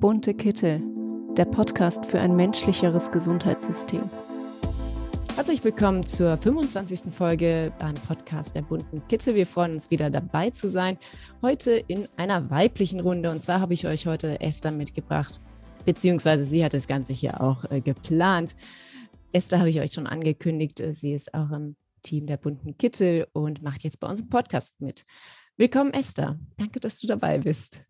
Bunte Kittel, der Podcast für ein menschlicheres Gesundheitssystem. Herzlich willkommen zur 25. Folge beim Podcast der bunten Kittel. Wir freuen uns wieder dabei zu sein. Heute in einer weiblichen Runde. Und zwar habe ich euch heute Esther mitgebracht, beziehungsweise sie hat das Ganze hier auch äh, geplant. Esther habe ich euch schon angekündigt. Äh, sie ist auch im Team der bunten Kittel und macht jetzt bei uns im Podcast mit. Willkommen, Esther. Danke, dass du dabei bist.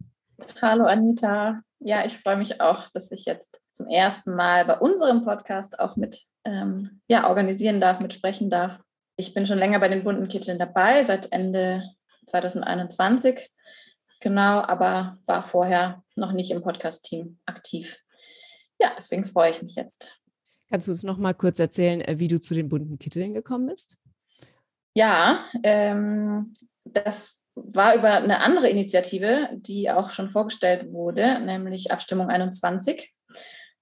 Hallo, Anita. Ja, ich freue mich auch, dass ich jetzt zum ersten Mal bei unserem Podcast auch mit ähm, ja, organisieren darf, mitsprechen darf. Ich bin schon länger bei den bunten Kitteln dabei, seit Ende 2021. Genau, aber war vorher noch nicht im Podcast-Team aktiv. Ja, deswegen freue ich mich jetzt. Kannst du uns noch mal kurz erzählen, äh, wie du zu den bunten Kitteln gekommen bist? Ja, ähm, das war über eine andere Initiative, die auch schon vorgestellt wurde, nämlich Abstimmung 21.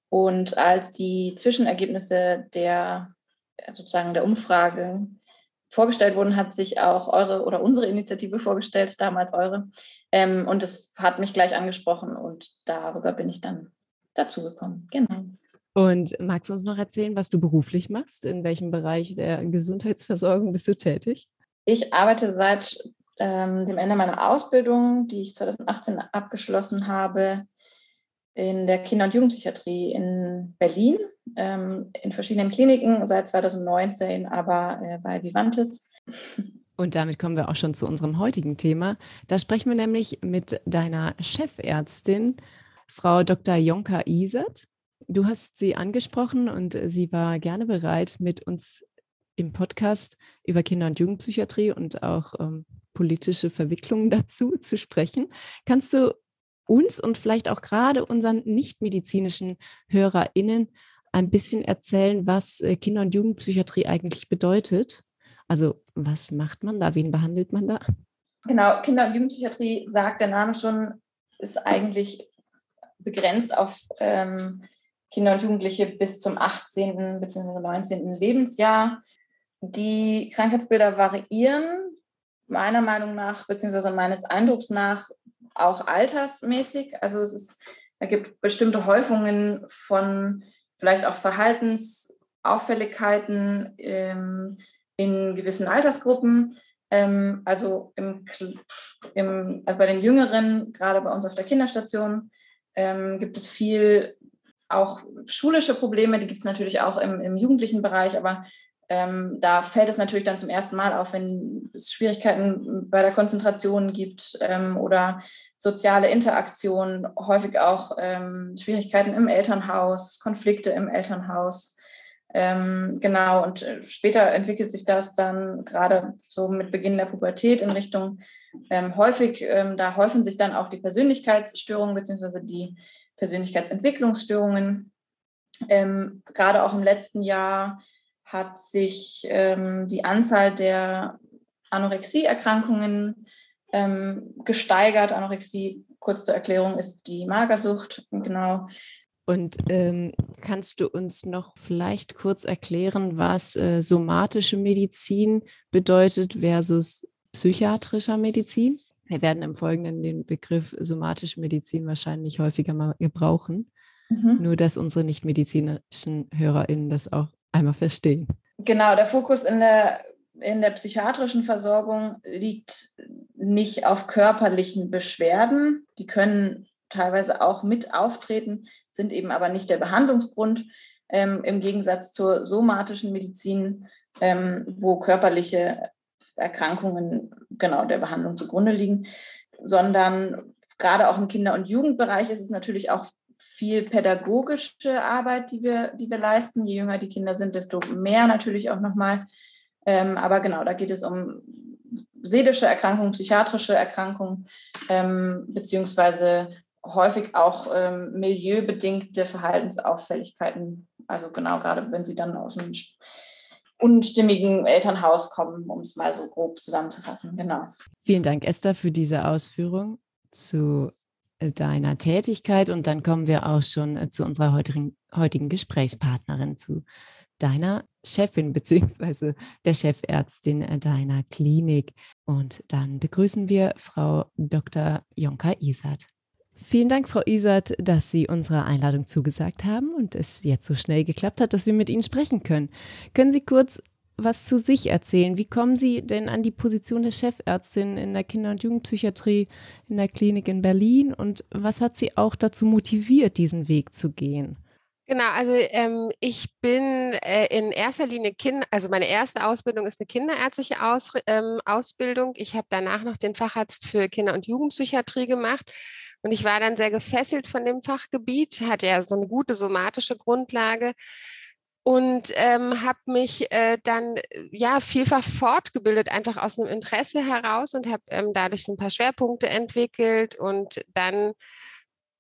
Und als die Zwischenergebnisse der sozusagen der Umfrage vorgestellt wurden, hat sich auch eure oder unsere Initiative vorgestellt, damals eure. Ähm, und es hat mich gleich angesprochen und darüber bin ich dann dazugekommen. Genau. Und magst du uns noch erzählen, was du beruflich machst? In welchem Bereich der Gesundheitsversorgung bist du tätig? Ich arbeite seit ähm, dem Ende meiner Ausbildung, die ich 2018 abgeschlossen habe, in der Kinder- und Jugendpsychiatrie in Berlin, ähm, in verschiedenen Kliniken, seit 2019 aber äh, bei Vivantes. Und damit kommen wir auch schon zu unserem heutigen Thema. Da sprechen wir nämlich mit deiner Chefärztin, Frau Dr. Jonka Isert. Du hast sie angesprochen und sie war gerne bereit, mit uns im Podcast über Kinder- und Jugendpsychiatrie und auch ähm, politische Verwicklungen dazu zu sprechen. Kannst du uns und vielleicht auch gerade unseren nichtmedizinischen HörerInnen ein bisschen erzählen, was äh, Kinder- und Jugendpsychiatrie eigentlich bedeutet? Also, was macht man da? Wen behandelt man da? Genau, Kinder- und Jugendpsychiatrie sagt der Name schon, ist eigentlich begrenzt auf ähm, Kinder und Jugendliche bis zum 18. bzw. 19. Lebensjahr. Die Krankheitsbilder variieren meiner Meinung nach, beziehungsweise meines Eindrucks nach, auch altersmäßig. Also es ist, es gibt bestimmte Häufungen von vielleicht auch Verhaltensauffälligkeiten ähm, in gewissen Altersgruppen. Ähm, also, im, im, also bei den Jüngeren, gerade bei uns auf der Kinderstation, ähm, gibt es viel auch schulische Probleme, die gibt es natürlich auch im, im jugendlichen Bereich, aber ähm, da fällt es natürlich dann zum ersten Mal auf, wenn es Schwierigkeiten bei der Konzentration gibt ähm, oder soziale Interaktion, häufig auch ähm, Schwierigkeiten im Elternhaus, Konflikte im Elternhaus. Ähm, genau, und äh, später entwickelt sich das dann gerade so mit Beginn der Pubertät in Richtung ähm, häufig, ähm, da häufen sich dann auch die Persönlichkeitsstörungen beziehungsweise die Persönlichkeitsentwicklungsstörungen. Gerade auch im letzten Jahr hat sich ähm, die Anzahl der Anorexieerkrankungen ähm, gesteigert. Anorexie, kurz zur Erklärung, ist die Magersucht, genau. Und ähm, kannst du uns noch vielleicht kurz erklären, was äh, somatische Medizin bedeutet versus psychiatrischer Medizin? Wir werden im Folgenden den Begriff somatische Medizin wahrscheinlich häufiger mal gebrauchen. Mhm. Nur, dass unsere nichtmedizinischen HörerInnen das auch einmal verstehen. Genau, der Fokus in der, in der psychiatrischen Versorgung liegt nicht auf körperlichen Beschwerden. Die können teilweise auch mit auftreten, sind eben aber nicht der Behandlungsgrund. Ähm, Im Gegensatz zur somatischen Medizin, ähm, wo körperliche Erkrankungen genau der Behandlung zugrunde liegen, sondern gerade auch im Kinder- und Jugendbereich ist es natürlich auch viel pädagogische Arbeit, die wir, die wir leisten. Je jünger die Kinder sind, desto mehr natürlich auch nochmal. Ähm, aber genau, da geht es um seelische Erkrankungen, psychiatrische Erkrankungen, ähm, beziehungsweise häufig auch ähm, milieubedingte Verhaltensauffälligkeiten. Also genau, gerade wenn sie dann aus einem unstimmigen Elternhaus kommen, um es mal so grob zusammenzufassen. Genau. Vielen Dank, Esther, für diese Ausführung zu deiner Tätigkeit. Und dann kommen wir auch schon äh, zu unserer heutigen, heutigen Gesprächspartnerin, zu deiner Chefin beziehungsweise der Chefärztin äh, deiner Klinik. Und dann begrüßen wir Frau Dr. Jonka Isat. Vielen Dank, Frau Isert, dass Sie unserer Einladung zugesagt haben und es jetzt so schnell geklappt hat, dass wir mit Ihnen sprechen können. Können Sie kurz was zu sich erzählen? Wie kommen Sie denn an die Position der Chefärztin in der Kinder- und Jugendpsychiatrie in der Klinik in Berlin und was hat Sie auch dazu motiviert, diesen Weg zu gehen? Genau, also ähm, ich bin äh, in erster Linie Kind, also meine erste Ausbildung ist eine kinderärztliche Aus, ähm, Ausbildung. Ich habe danach noch den Facharzt für Kinder- und Jugendpsychiatrie gemacht und ich war dann sehr gefesselt von dem Fachgebiet, hatte ja so eine gute somatische Grundlage und ähm, habe mich äh, dann ja vielfach fortgebildet, einfach aus einem Interesse heraus und habe ähm, dadurch so ein paar Schwerpunkte entwickelt und dann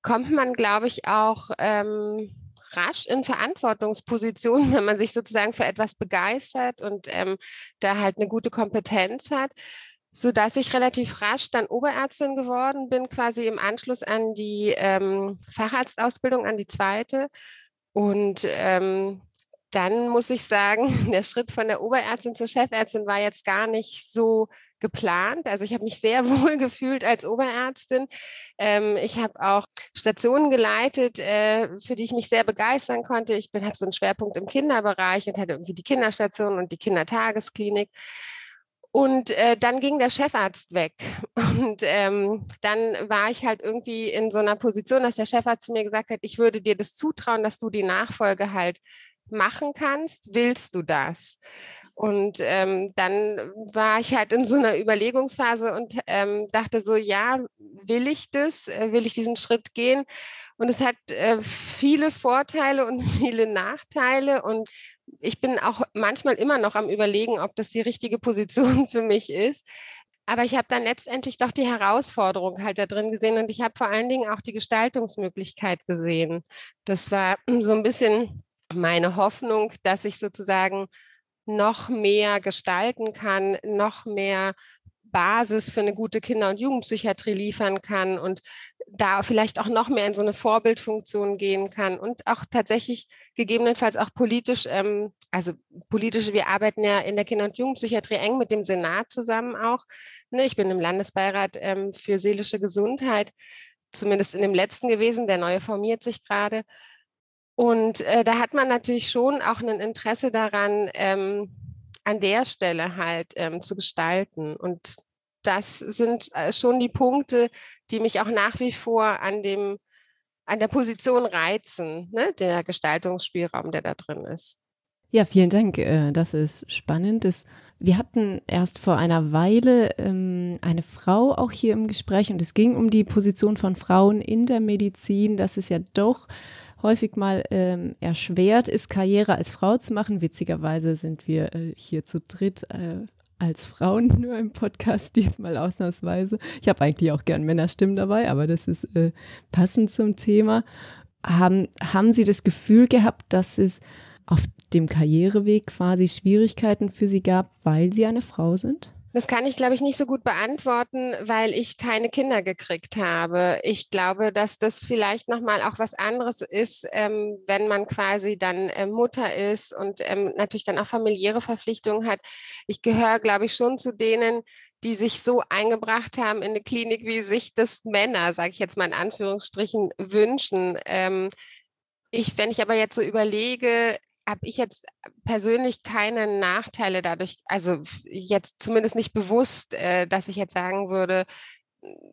kommt man, glaube ich, auch ähm, rasch in Verantwortungspositionen, wenn man sich sozusagen für etwas begeistert und ähm, da halt eine gute Kompetenz hat, so dass ich relativ rasch dann Oberärztin geworden bin, quasi im Anschluss an die ähm, Facharztausbildung, an die zweite. Und ähm, dann muss ich sagen, der Schritt von der Oberärztin zur Chefärztin war jetzt gar nicht so geplant. Also ich habe mich sehr wohl gefühlt als Oberärztin. Ähm, ich habe auch Stationen geleitet, äh, für die ich mich sehr begeistern konnte. Ich habe so einen Schwerpunkt im Kinderbereich und hatte irgendwie die Kinderstation und die Kindertagesklinik. Und äh, dann ging der Chefarzt weg. Und ähm, dann war ich halt irgendwie in so einer Position, dass der Chefarzt zu mir gesagt hat, ich würde dir das zutrauen, dass du die Nachfolge halt machen kannst. Willst du das? Und ähm, dann war ich halt in so einer Überlegungsphase und ähm, dachte so, ja, will ich das? Äh, will ich diesen Schritt gehen? Und es hat äh, viele Vorteile und viele Nachteile. Und ich bin auch manchmal immer noch am Überlegen, ob das die richtige Position für mich ist. Aber ich habe dann letztendlich doch die Herausforderung halt da drin gesehen und ich habe vor allen Dingen auch die Gestaltungsmöglichkeit gesehen. Das war so ein bisschen meine Hoffnung, dass ich sozusagen noch mehr gestalten kann, noch mehr Basis für eine gute Kinder- und Jugendpsychiatrie liefern kann und da vielleicht auch noch mehr in so eine Vorbildfunktion gehen kann und auch tatsächlich gegebenenfalls auch politisch, ähm, also politisch, wir arbeiten ja in der Kinder- und Jugendpsychiatrie eng mit dem Senat zusammen auch. Ne, ich bin im Landesbeirat ähm, für seelische Gesundheit, zumindest in dem letzten gewesen, der neue formiert sich gerade. Und äh, da hat man natürlich schon auch ein Interesse daran, ähm, an der Stelle halt ähm, zu gestalten. Und das sind äh, schon die Punkte, die mich auch nach wie vor an dem an der Position reizen, ne? der Gestaltungsspielraum, der da drin ist. Ja, vielen Dank. Äh, das ist spannend. wir hatten erst vor einer Weile ähm, eine Frau auch hier im Gespräch und es ging um die Position von Frauen in der Medizin. Das ist ja doch häufig mal ähm, erschwert ist, Karriere als Frau zu machen. Witzigerweise sind wir äh, hier zu dritt äh, als Frauen nur im Podcast, diesmal ausnahmsweise. Ich habe eigentlich auch gern Männerstimmen dabei, aber das ist äh, passend zum Thema. Haben, haben Sie das Gefühl gehabt, dass es auf dem Karriereweg quasi Schwierigkeiten für Sie gab, weil Sie eine Frau sind? Das kann ich, glaube ich, nicht so gut beantworten, weil ich keine Kinder gekriegt habe. Ich glaube, dass das vielleicht nochmal auch was anderes ist, ähm, wenn man quasi dann äh, Mutter ist und ähm, natürlich dann auch familiäre Verpflichtungen hat. Ich gehöre, glaube ich, schon zu denen, die sich so eingebracht haben in eine Klinik, wie sich das Männer, sage ich jetzt mal in Anführungsstrichen, wünschen. Ähm, ich, wenn ich aber jetzt so überlege, habe ich jetzt persönlich keine Nachteile dadurch, also jetzt zumindest nicht bewusst, äh, dass ich jetzt sagen würde,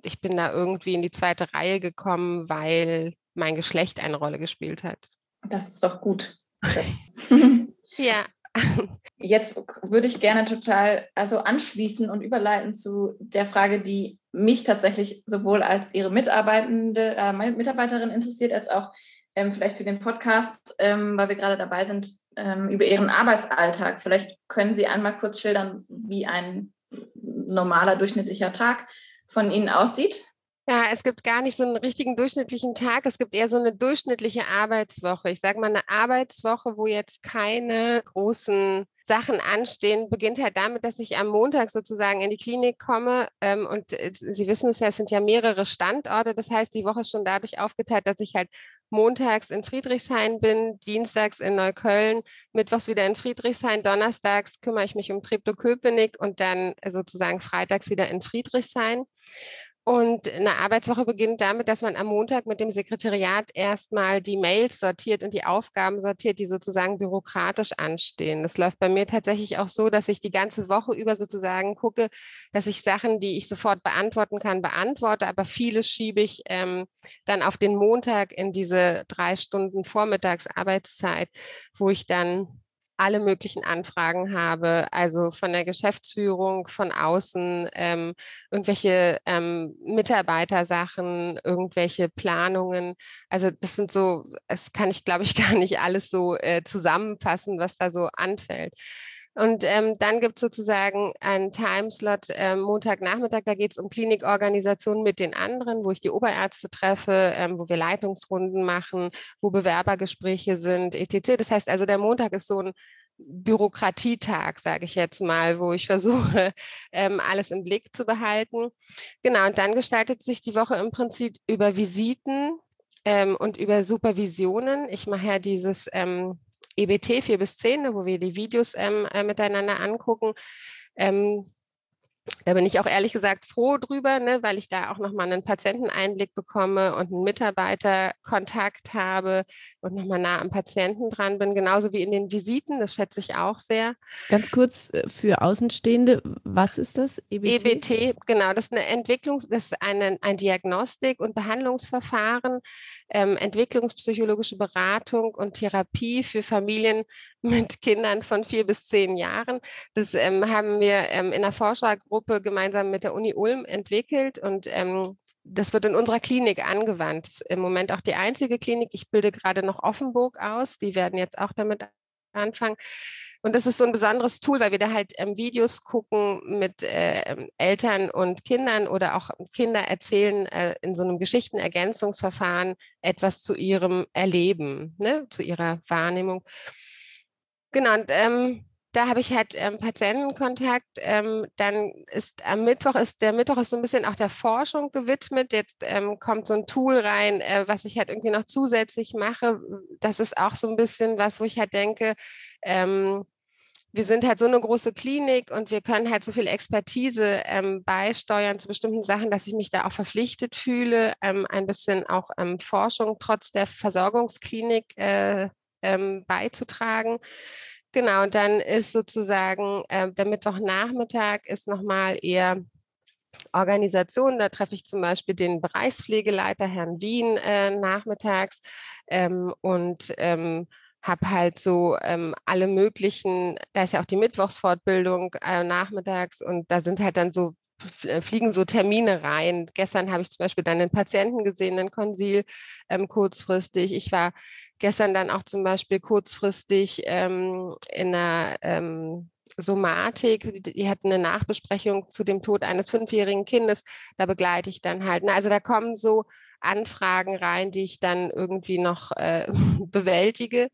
ich bin da irgendwie in die zweite Reihe gekommen, weil mein Geschlecht eine Rolle gespielt hat. Das ist doch gut. ja. Jetzt würde ich gerne total also anschließen und überleiten zu der Frage, die mich tatsächlich sowohl als Ihre Mitarbeitende, äh, Mitarbeiterin interessiert, als auch ähm, vielleicht für den Podcast, ähm, weil wir gerade dabei sind, ähm, über Ihren Arbeitsalltag. Vielleicht können Sie einmal kurz schildern, wie ein normaler durchschnittlicher Tag von Ihnen aussieht. Ja, es gibt gar nicht so einen richtigen durchschnittlichen Tag. Es gibt eher so eine durchschnittliche Arbeitswoche. Ich sage mal, eine Arbeitswoche, wo jetzt keine großen Sachen anstehen, beginnt halt damit, dass ich am Montag sozusagen in die Klinik komme. Ähm, und äh, Sie wissen es ja, es sind ja mehrere Standorte. Das heißt, die Woche ist schon dadurch aufgeteilt, dass ich halt montags in Friedrichshain bin, dienstags in Neukölln, mittwochs wieder in Friedrichshain, donnerstags kümmere ich mich um Treptow-Köpenick und dann sozusagen freitags wieder in Friedrichshain. Und eine Arbeitswoche beginnt damit, dass man am Montag mit dem Sekretariat erstmal die Mails sortiert und die Aufgaben sortiert, die sozusagen bürokratisch anstehen. Das läuft bei mir tatsächlich auch so, dass ich die ganze Woche über sozusagen gucke, dass ich Sachen, die ich sofort beantworten kann, beantworte, aber vieles schiebe ich ähm, dann auf den Montag in diese drei Stunden Vormittagsarbeitszeit, wo ich dann alle möglichen Anfragen habe, also von der Geschäftsführung, von außen, ähm, irgendwelche ähm, Mitarbeitersachen, irgendwelche Planungen. Also das sind so, das kann ich, glaube ich, gar nicht alles so äh, zusammenfassen, was da so anfällt. Und ähm, dann gibt es sozusagen einen Timeslot äh, Montagnachmittag, da geht es um Klinikorganisation mit den anderen, wo ich die Oberärzte treffe, ähm, wo wir Leitungsrunden machen, wo Bewerbergespräche sind, etc. Das heißt also, der Montag ist so ein Bürokratietag, sage ich jetzt mal, wo ich versuche, ähm, alles im Blick zu behalten. Genau, und dann gestaltet sich die Woche im Prinzip über Visiten ähm, und über Supervisionen. Ich mache ja dieses ähm, EBT 4 bis 10, ne, wo wir die Videos ähm, äh, miteinander angucken. Ähm, da bin ich auch ehrlich gesagt froh drüber, ne, weil ich da auch nochmal einen Patienteneinblick bekomme und einen Mitarbeiterkontakt habe und nochmal nah am Patienten dran bin, genauso wie in den Visiten, das schätze ich auch sehr. Ganz kurz äh, für Außenstehende, was ist das EBT? EBT, genau, das ist eine Entwicklung, das ist eine, ein Diagnostik- und Behandlungsverfahren, ähm, entwicklungspsychologische Beratung und Therapie für Familien mit Kindern von vier bis zehn Jahren. Das ähm, haben wir ähm, in der Forschergruppe gemeinsam mit der Uni Ulm entwickelt und ähm, das wird in unserer Klinik angewandt. Im Moment auch die einzige Klinik. Ich bilde gerade noch Offenburg aus. Die werden jetzt auch damit anfangen. Und das ist so ein besonderes Tool, weil wir da halt ähm, Videos gucken mit äh, Eltern und Kindern oder auch Kinder erzählen äh, in so einem Geschichtenergänzungsverfahren etwas zu ihrem Erleben, ne, zu ihrer Wahrnehmung. Genau, und ähm, da habe ich halt ähm, Patientenkontakt. Ähm, dann ist am Mittwoch ist der Mittwoch ist so ein bisschen auch der Forschung gewidmet. Jetzt ähm, kommt so ein Tool rein, äh, was ich halt irgendwie noch zusätzlich mache. Das ist auch so ein bisschen was, wo ich halt denke, ähm, wir sind halt so eine große Klinik und wir können halt so viel Expertise ähm, beisteuern zu bestimmten Sachen, dass ich mich da auch verpflichtet fühle, ähm, ein bisschen auch Forschung trotz der Versorgungsklinik äh, beizutragen. Genau, und dann ist sozusagen äh, der Mittwochnachmittag ist nochmal eher Organisation. Da treffe ich zum Beispiel den Bereichspflegeleiter Herrn Wien äh, nachmittags ähm, und ähm, habe halt so ähm, alle möglichen, da ist ja auch die Mittwochsfortbildung äh, nachmittags und da sind halt dann so fliegen so Termine rein. Gestern habe ich zum Beispiel dann einen Patienten gesehen, einen Konsil ähm, kurzfristig. Ich war gestern dann auch zum Beispiel kurzfristig ähm, in einer ähm, Somatik, die hatten eine Nachbesprechung zu dem Tod eines fünfjährigen Kindes. Da begleite ich dann halt. Also da kommen so Anfragen rein, die ich dann irgendwie noch äh, bewältige.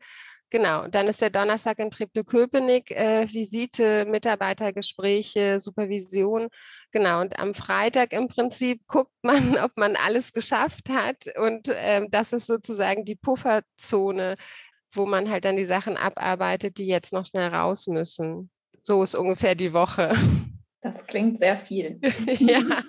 Genau, dann ist der Donnerstag in Treptow-Köpenick, äh, Visite, Mitarbeitergespräche, Supervision. Genau, und am Freitag im Prinzip guckt man, ob man alles geschafft hat. Und äh, das ist sozusagen die Pufferzone, wo man halt dann die Sachen abarbeitet, die jetzt noch schnell raus müssen. So ist ungefähr die Woche. Das klingt sehr viel. ja.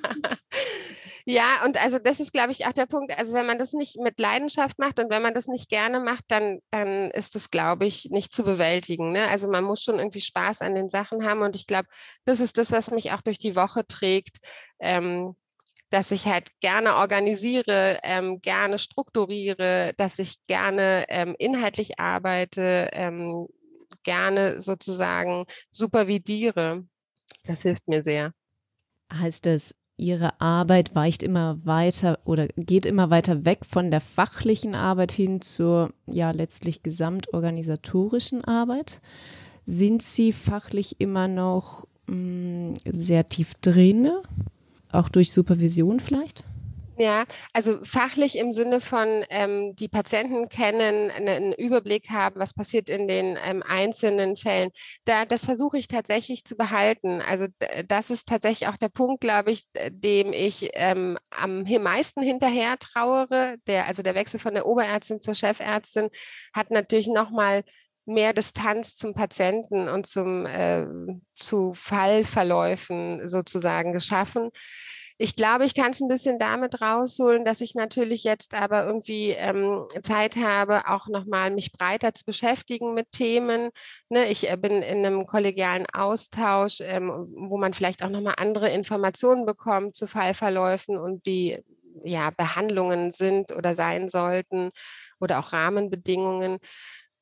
Ja, und also das ist, glaube ich, auch der Punkt. Also wenn man das nicht mit Leidenschaft macht und wenn man das nicht gerne macht, dann, dann ist das, glaube ich, nicht zu bewältigen. Ne? Also man muss schon irgendwie Spaß an den Sachen haben. Und ich glaube, das ist das, was mich auch durch die Woche trägt. Ähm, dass ich halt gerne organisiere, ähm, gerne strukturiere, dass ich gerne ähm, inhaltlich arbeite, ähm, gerne sozusagen supervidiere. Das hilft mir sehr. Heißt das, Ihre Arbeit weicht immer weiter oder geht immer weiter weg von der fachlichen Arbeit hin zur ja letztlich gesamtorganisatorischen Arbeit. Sind Sie fachlich immer noch mh, mm, sehr tief drin, auch durch Supervision vielleicht? Ja, also fachlich im Sinne von ähm, die Patienten kennen, einen Überblick haben, was passiert in den ähm, einzelnen Fällen. Da, das versuche ich tatsächlich zu behalten. Also das ist tatsächlich auch der Punkt, glaube ich, dem ich ähm, am meisten hinterher trauere. Der, also der Wechsel von der Oberärztin zur Chefärztin hat natürlich nochmal mehr Distanz zum Patienten und zum, äh, zu Fallverläufen sozusagen geschaffen Ich glaube, ich kann es ein bisschen damit rausholen, dass ich natürlich jetzt aber irgendwie ähm, Zeit habe, auch nochmal mich breiter zu beschäftigen mit Themen. Ne? Ich äh, bin in einem kollegialen Austausch, ähm, wo man vielleicht auch nochmal andere Informationen bekommt zu Fallverläufen und wie ja, Behandlungen sind oder sein sollten oder auch Rahmenbedingungen.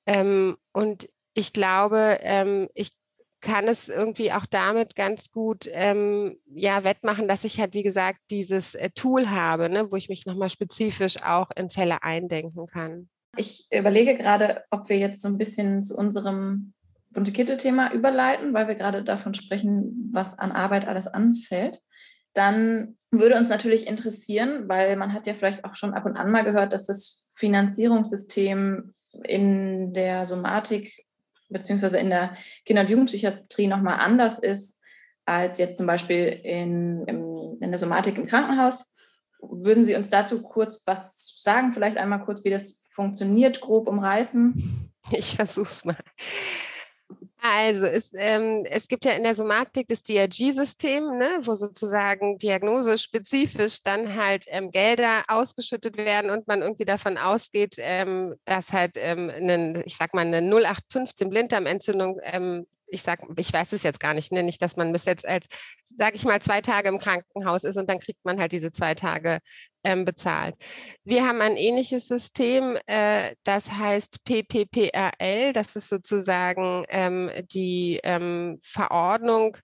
Ähm, und ich glaube, ähm, ich kann es irgendwie auch damit ganz gut ähm, ja, wettmachen, dass ich halt, wie gesagt, dieses äh, Tool habe, ne, wo ich mich nochmal spezifisch auch in Fälle eindenken kann. Ich überlege gerade, ob wir jetzt so ein bisschen zu unserem bunte Kittel-Thema überleiten, weil wir gerade davon sprechen, was an Arbeit alles anfällt. Dann würde uns natürlich interessieren, weil man hat ja vielleicht auch schon ab und an mal gehört, dass das Finanzierungssystem in der Somatik beziehungsweise in der Kinder- und Jugendpsychiatrie nochmal anders ist als jetzt zum Beispiel in, in, in der Somatik im Krankenhaus. Würden Sie uns dazu kurz was sagen? Vielleicht einmal kurz, wie das funktioniert, grob umreißen? Ich versuche es mal. Also es, ähm, es gibt ja in der Somatik das DRG-System, ne, wo sozusagen diagnosespezifisch dann halt ähm, Gelder ausgeschüttet werden und man irgendwie davon ausgeht, ähm, dass halt ähm, einen, ich sag mal, eine 0815 Blinddarmentzündung ähm, ich sag, ich weiß es jetzt gar nicht, ne? nicht, dass man bis jetzt als, sage ich mal, zwei Tage im Krankenhaus ist und dann kriegt man halt diese zwei Tage ähm, bezahlt. Wir haben ein ähnliches System, äh, das heißt PPPRL, das ist sozusagen ähm, die ähm, Verordnung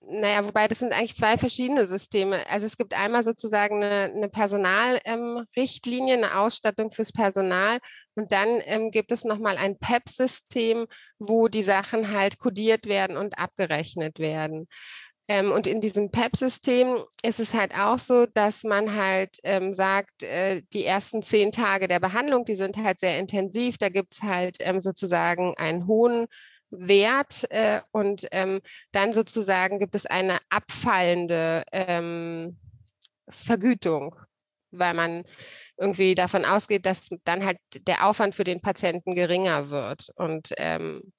naja, wobei das sind eigentlich zwei verschiedene Systeme. Also es gibt einmal sozusagen eine, eine Personalrichtlinie, ähm, eine Ausstattung fürs Personal und dann ähm, gibt es nochmal ein PEP-System, wo die Sachen halt kodiert werden und abgerechnet werden. Ähm, und in diesem PEP-System ist es halt auch so, dass man halt ähm, sagt, äh, die ersten zehn Tage der Behandlung, die sind halt sehr intensiv. Da gibt es halt ähm, sozusagen einen hohen Wert äh, und ähm, dann sozusagen gibt es eine abfallende ähm, Vergütung, weil man irgendwie davon ausgeht, dass dann halt der Aufwand für den Patienten geringer wird. Und ähm,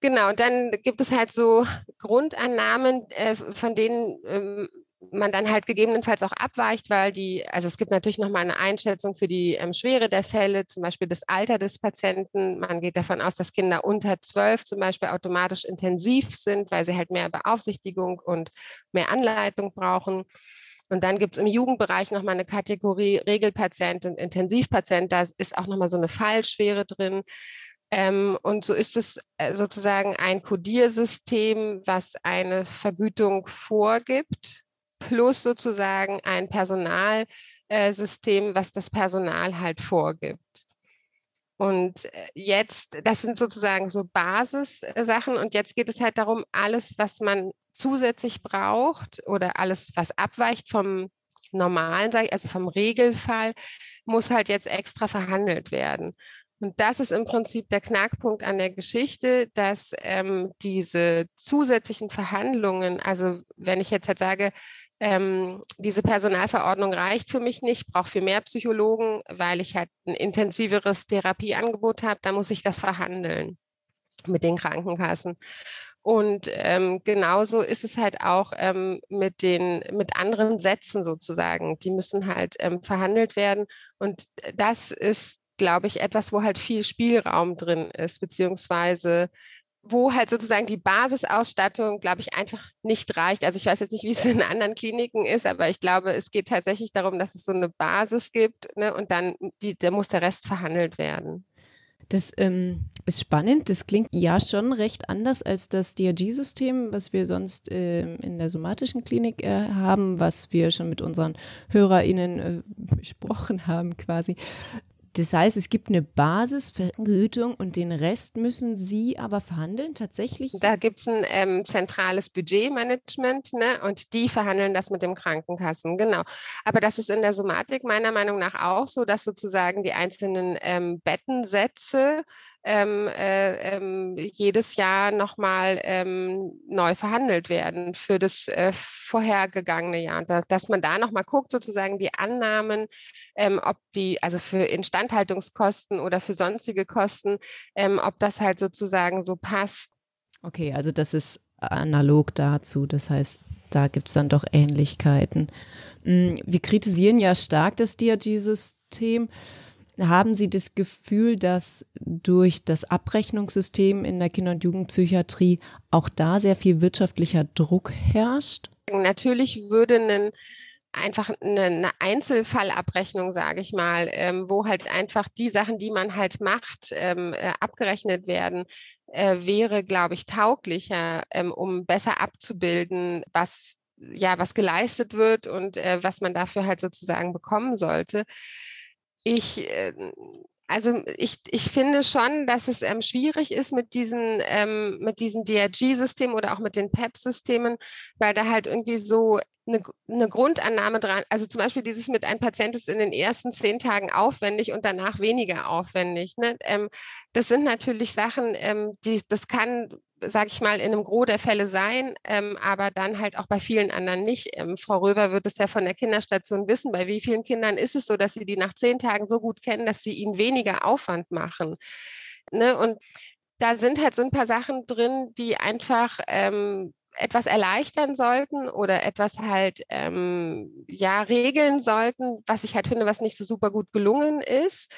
genau, und dann gibt es halt so Grundannahmen, äh, von denen ähm, man dann halt gegebenenfalls auch abweicht, weil die, also es gibt natürlich nochmal eine Einschätzung für die ähm, Schwere der Fälle, zum Beispiel das Alter des Patienten. Man geht davon aus, dass Kinder unter zwölf zum Beispiel automatisch intensiv sind, weil sie halt mehr Beaufsichtigung und mehr Anleitung brauchen. Und dann gibt es im Jugendbereich nochmal eine Kategorie Regelpatient und Intensivpatient. Da ist auch nochmal so eine Fallschwere drin. Ähm, und so ist es äh, sozusagen ein Kodiersystem, was eine Vergütung vorgibt plus sozusagen ein Personalsystem, was das Personal halt vorgibt. Und äh, jetzt, das sind sozusagen so Basissachen. Und jetzt geht es halt darum, alles, was man zusätzlich braucht oder alles, was abweicht vom normalen, also vom Regelfall, muss halt jetzt extra verhandelt werden. Und das ist im Prinzip der Knackpunkt an der Geschichte, dass ähm, diese zusätzlichen Verhandlungen, also wenn ich jetzt halt sage, ähm, diese Personalverordnung reicht für mich nicht, brauche für mehr Psychologen, weil ich halt ein intensiveres Therapieangebot habe, da muss ich das verhandeln mit den Krankenkassen. Und ähm, genauso ist es halt auch ähm, mit den mit anderen Sätzen sozusagen. Die müssen halt ähm, verhandelt werden. Und das ist, glaube ich, etwas, wo halt viel Spielraum drin ist, beziehungsweise wo halt sozusagen die Basisausstattung, glaube ich, einfach nicht reicht. Also ich weiß jetzt nicht, wie es in anderen Kliniken ist, aber ich glaube, es geht tatsächlich darum, dass es so eine Basis gibt ne, und dann die, da muss der Rest verhandelt werden. Das ähm, ist spannend. Das klingt ja schon recht anders als das DRG-System, was wir sonst äh, in der somatischen Klinik äh, haben, was wir schon mit unseren HörerInnen äh, besprochen haben quasi. Das heißt, es gibt eine Basisvergütung und den Rest müssen Sie aber verhandeln tatsächlich? Da gibt es ein ähm, zentrales Budgetmanagement ne? und die verhandeln das mit dem Krankenkassen, genau. Aber das ist in der Somatik meiner Meinung nach auch so, dass sozusagen die einzelnen ähm, Bettensätze ähm, äh, ähm, jedes Jahr nochmal ähm, neu verhandelt werden für das äh, vorhergegangene Jahr. Da, dass man da nochmal guckt, sozusagen die Annahmen, ähm, ob die, also für Instandhaltungskosten oder für sonstige Kosten, ähm, ob das halt sozusagen so passt. Okay, also das ist analog dazu. Das heißt, da gibt es dann doch Ähnlichkeiten. Mm, wir kritisieren ja stark das DRG-System. Haben Sie das Gefühl, dass durch das Abrechnungssystem in der Kinder- und Jugendpsychiatrie auch da sehr viel wirtschaftlicher Druck herrscht? Natürlich würde ein einfach eine, eine Einzelfallabrechnung, sage ich mal, ähm, wo halt einfach die Sachen, die man halt macht, ähm, äh, abgerechnet werden, äh, wäre, glaube ich, tauglicher, ähm, um besser abzubilden, was ja, was geleistet wird und äh, was man dafür halt sozusagen bekommen sollte. Ich äh, also ich, ich finde schon, dass es ähm, schwierig ist mit diesen, ähm, mit diesen DRG-Systemen oder auch mit den PEP-Systemen, weil da halt irgendwie so eine, eine, Grundannahme dran, also zum Beispiel dieses mit ein Patient ist in den ersten zehn Tagen aufwendig und danach weniger aufwendig. Ne? Ähm, das sind natürlich Sachen, ähm, die, das kann, sage ich mal, in einem Gros der Fälle sein, ähm, aber dann halt auch bei vielen anderen nicht. Ähm, Frau Röber wird es ja von der Kinderstation wissen, bei wie vielen Kindern ist es so, dass sie die nach zehn Tagen so gut kennen, dass sie ihnen weniger Aufwand machen. Ne? Und da sind halt so ein paar Sachen drin, die einfach ähm, etwas erleichtern sollten oder etwas halt ähm, ja regeln sollten, was ich halt finde, was nicht so super gut gelungen ist.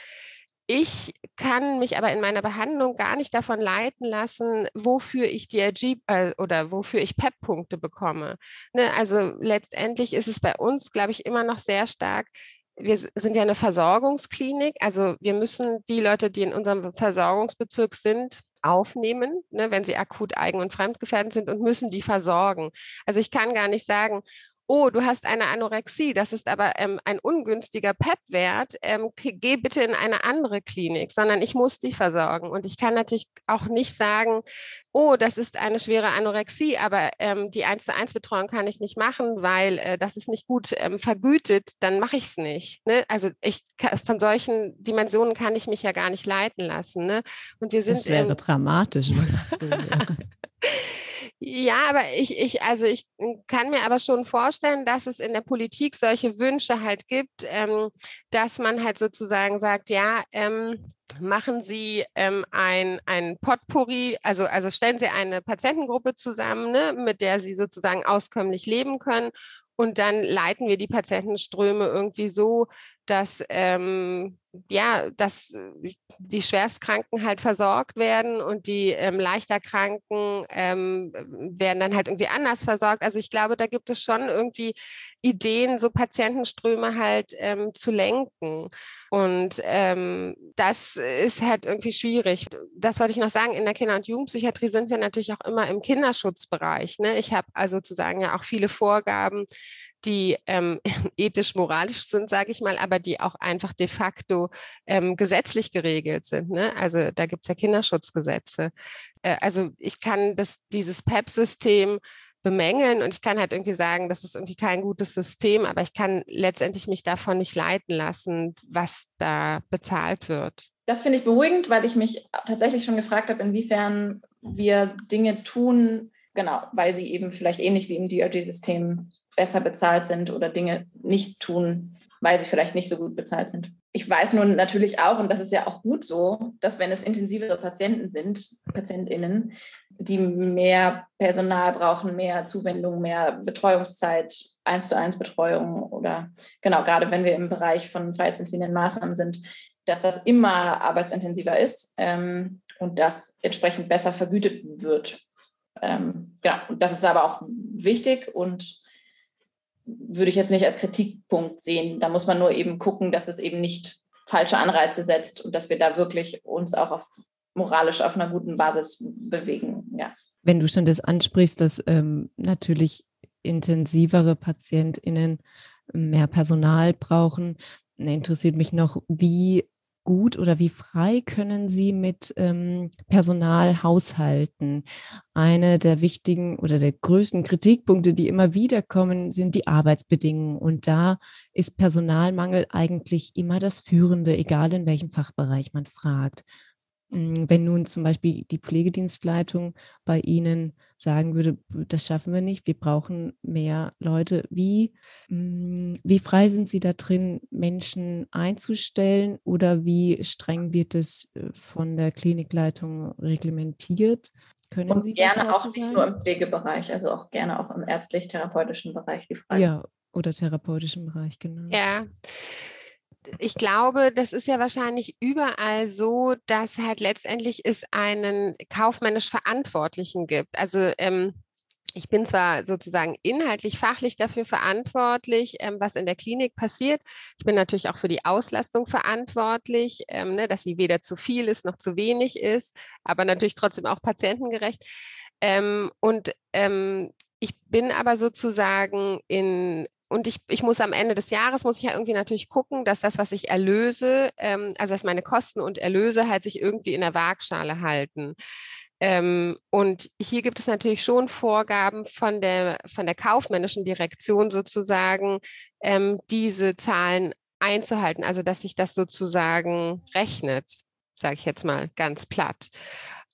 Ich kann mich aber in meiner Behandlung gar nicht davon leiten lassen, wofür ich DRG äh, oder wofür ich PEP-Punkte bekomme. Ne? Also letztendlich ist es bei uns, glaube ich, immer noch sehr stark. Wir sind ja eine Versorgungsklinik, also wir müssen die Leute, die in unserem Versorgungsbezirk sind, aufnehmen, ne, wenn sie akut eigen- und fremdgefährdend sind und müssen die versorgen. Also ich kann gar nicht sagen, oh, du hast eine Anorexie, das ist aber ähm, ein ungünstiger PEP-Wert, ähm, geh bitte in eine andere Klinik, sondern ich muss die versorgen. Und ich kann natürlich auch nicht sagen, oh, das ist eine schwere Anorexie, aber ähm, die 1 zu 1 Betreuung kann ich nicht machen, weil äh, das ist nicht gut ähm, vergütet, dann mache ich es nicht. Ne? Also ich von solchen Dimensionen kann ich mich ja gar nicht leiten lassen. Ne? Und wir sind. Das wäre dramatisch, wenn das so wäre. Ja, aber ich, ich, also ich hm, kann mir aber schon vorstellen, dass es in der Politik solche Wünsche halt gibt, ähm, dass man halt sozusagen sagt, ja, ähm, machen Sie ähm, ein, ein Potpourri, also, also stellen Sie eine Patientengruppe zusammen, ne, mit der Sie sozusagen auskömmlich leben können und dann leiten wir die Patientenströme irgendwie so, dass ähm, ja, dass äh, die Schwerstkranken halt versorgt werden und die ähm, leichter ähm, werden dann halt irgendwie anders versorgt. Also ich glaube, da gibt es schon irgendwie Ideen, so Patientenströme halt ähm, zu lenken. Und ähm, das ist halt irgendwie schwierig. Das wollte ich noch sagen. In der Kinder- und Jugendpsychiatrie sind wir natürlich auch immer im Kinderschutzbereich. Ne? Ich habe also sozusagen ja auch viele Vorgaben, die ähm, ethisch-moralisch sind, sage ich mal, aber die auch einfach de facto ähm, gesetzlich geregelt sind. Ne? Also da gibt es ja Kinderschutzgesetze. Äh, also ich kann das, dieses PEP-System bemängeln und ich kann halt irgendwie sagen, das ist irgendwie kein gutes System, aber ich kann letztendlich mich davon nicht leiten lassen, was da bezahlt wird. Das finde ich beruhigend, weil ich mich tatsächlich schon gefragt habe, inwiefern wir Dinge tun, genau, weil sie eben vielleicht ähnlich wie im DRG-System besser bezahlt sind oder Dinge nicht tun, weil sie vielleicht nicht so gut bezahlt sind. Ich weiß nun natürlich auch, und das ist ja auch gut so, dass wenn es intensivere Patienten sind, PatientInnen, die mehr Personal brauchen, mehr Zuwendung, mehr Betreuungszeit, eins zu eins Betreuung oder genau, gerade wenn wir im Bereich von freiheitsentziehenden Maßnahmen sind, dass das immer arbeitsintensiver ist ähm, und das entsprechend besser vergütet wird. Ähm, genau, das ist aber auch wichtig und würde ich jetzt nicht als Kritikpunkt sehen. Da muss man nur eben gucken, dass es eben nicht falsche Anreize setzt und dass wir da wirklich uns auch auf moralisch auf einer guten Basis bewegen. Ja. Wenn du schon das ansprichst, dass ähm, natürlich intensivere PatientInnen mehr Personal brauchen, interessiert mich noch, wie gut oder wie frei können Sie mit ähm, Personal haushalten? Eine der wichtigen oder der größten Kritikpunkte, die immer wieder kommen, sind die Arbeitsbedingungen. Und da ist Personalmangel eigentlich immer das Führende, egal in welchem Fachbereich man fragt. Hm, wenn nun zum Beispiel die Pflegedienstleitung bei Ihnen sagen würde, das schaffen wir nicht, wir brauchen mehr Leute, wie, hm, wie frei sind Sie da drin, Menschen einzustellen oder wie streng wird es äh, von der Klinikleitung reglementiert? Können Und Sie gerne auch nicht nur sagen? im Pflegebereich, also auch gerne auch im ärztlich-therapeutischen Bereich die Frage. Ja, oder therapeutischen Bereich, genau. Ja. Ich glaube, das ist ja wahrscheinlich überall so, dass halt letztendlich es einen kaufmännisch Verantwortlichen gibt. Also ähm, ich bin zwar sozusagen inhaltlich, fachlich dafür verantwortlich, ähm, was in der Klinik passiert. Ich bin natürlich auch für die Auslastung verantwortlich, ähm, ne, dass sie weder zu viel ist noch zu wenig ist, aber natürlich trotzdem auch patientengerecht. Ähm, und ähm, ich bin aber sozusagen in und ich, ich muss am Ende des Jahres, muss ich ja irgendwie natürlich gucken, dass das, was ich erlöse, ähm, also dass meine Kosten und Erlöse halt sich irgendwie in der Waagschale halten. Ähm, und hier gibt es natürlich schon Vorgaben von der, von der kaufmännischen Direktion sozusagen, ähm, diese Zahlen einzuhalten, also dass sich das sozusagen rechnet, sage ich jetzt mal ganz platt.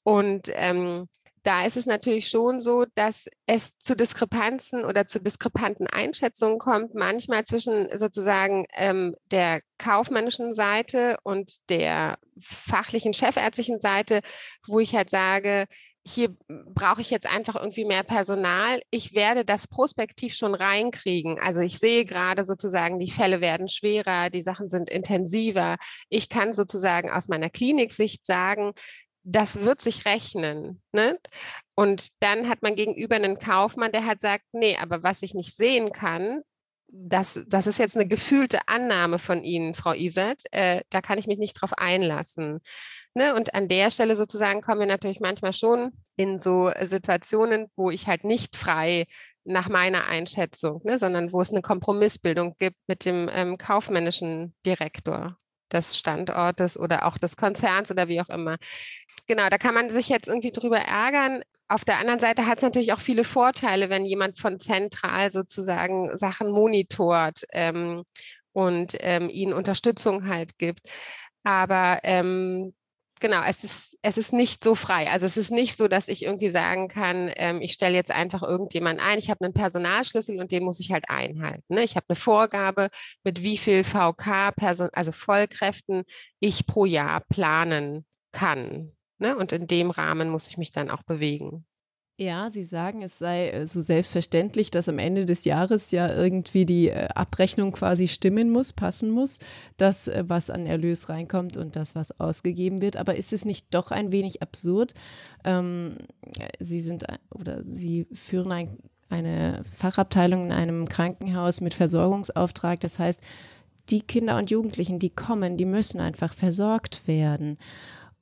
Und ähm, da ist es natürlich schon so, dass es zu Diskrepanzen oder zu diskrepanten Einschätzungen kommt, manchmal zwischen sozusagen ähm, der kaufmännischen Seite und der fachlichen chefärztlichen Seite, wo ich halt sage, hier brauche ich jetzt einfach irgendwie mehr Personal. Ich werde das prospektiv schon reinkriegen. Also ich sehe gerade sozusagen, die Fälle werden schwerer, die Sachen sind intensiver. Ich kann sozusagen aus meiner Kliniksicht sagen, das wird sich rechnen. Ne? Und dann hat man gegenüber einen Kaufmann, der halt sagt, nee, aber was ich nicht sehen kann, das, das ist jetzt eine gefühlte Annahme von Ihnen, Frau Isert, äh, da kann ich mich nicht drauf einlassen. Ne? Und an der Stelle sozusagen kommen wir natürlich manchmal schon in so Situationen, wo ich halt nicht frei nach meiner Einschätzung, ne, sondern wo es eine Kompromissbildung gibt mit dem ähm, kaufmännischen Direktor des Standortes oder auch des Konzerns oder wie auch immer. Genau, da kann man sich jetzt irgendwie drüber ärgern. Auf der anderen Seite hat es natürlich auch viele Vorteile, wenn jemand von zentral sozusagen Sachen monitort ähm, und ähm, ihnen Unterstützung halt gibt. Aber ähm, genau, es ist, es ist nicht so frei. Also es ist nicht so, dass ich irgendwie sagen kann, ähm, ich stelle jetzt einfach irgendjemanden ein. Ich habe einen Personalschlüssel und den muss ich halt einhalten. Ne? Ich habe eine Vorgabe, mit wie viel VK, Person, also Vollkräften ich pro Jahr planen kann. Ne? Und in dem Rahmen muss ich mich dann auch bewegen. Ja, Sie sagen, es sei äh, so selbstverständlich, dass am Ende des Jahres ja irgendwie die äh, Abrechnung quasi stimmen muss, passen muss, das, äh, was an Erlös reinkommt und das, was ausgegeben wird. Aber ist es nicht doch ein wenig absurd? Ähm, Sie sind oder Sie führen ein, eine Fachabteilung in einem Krankenhaus mit Versorgungsauftrag. Das heißt, die Kinder und Jugendlichen, die kommen, die müssen einfach versorgt werden.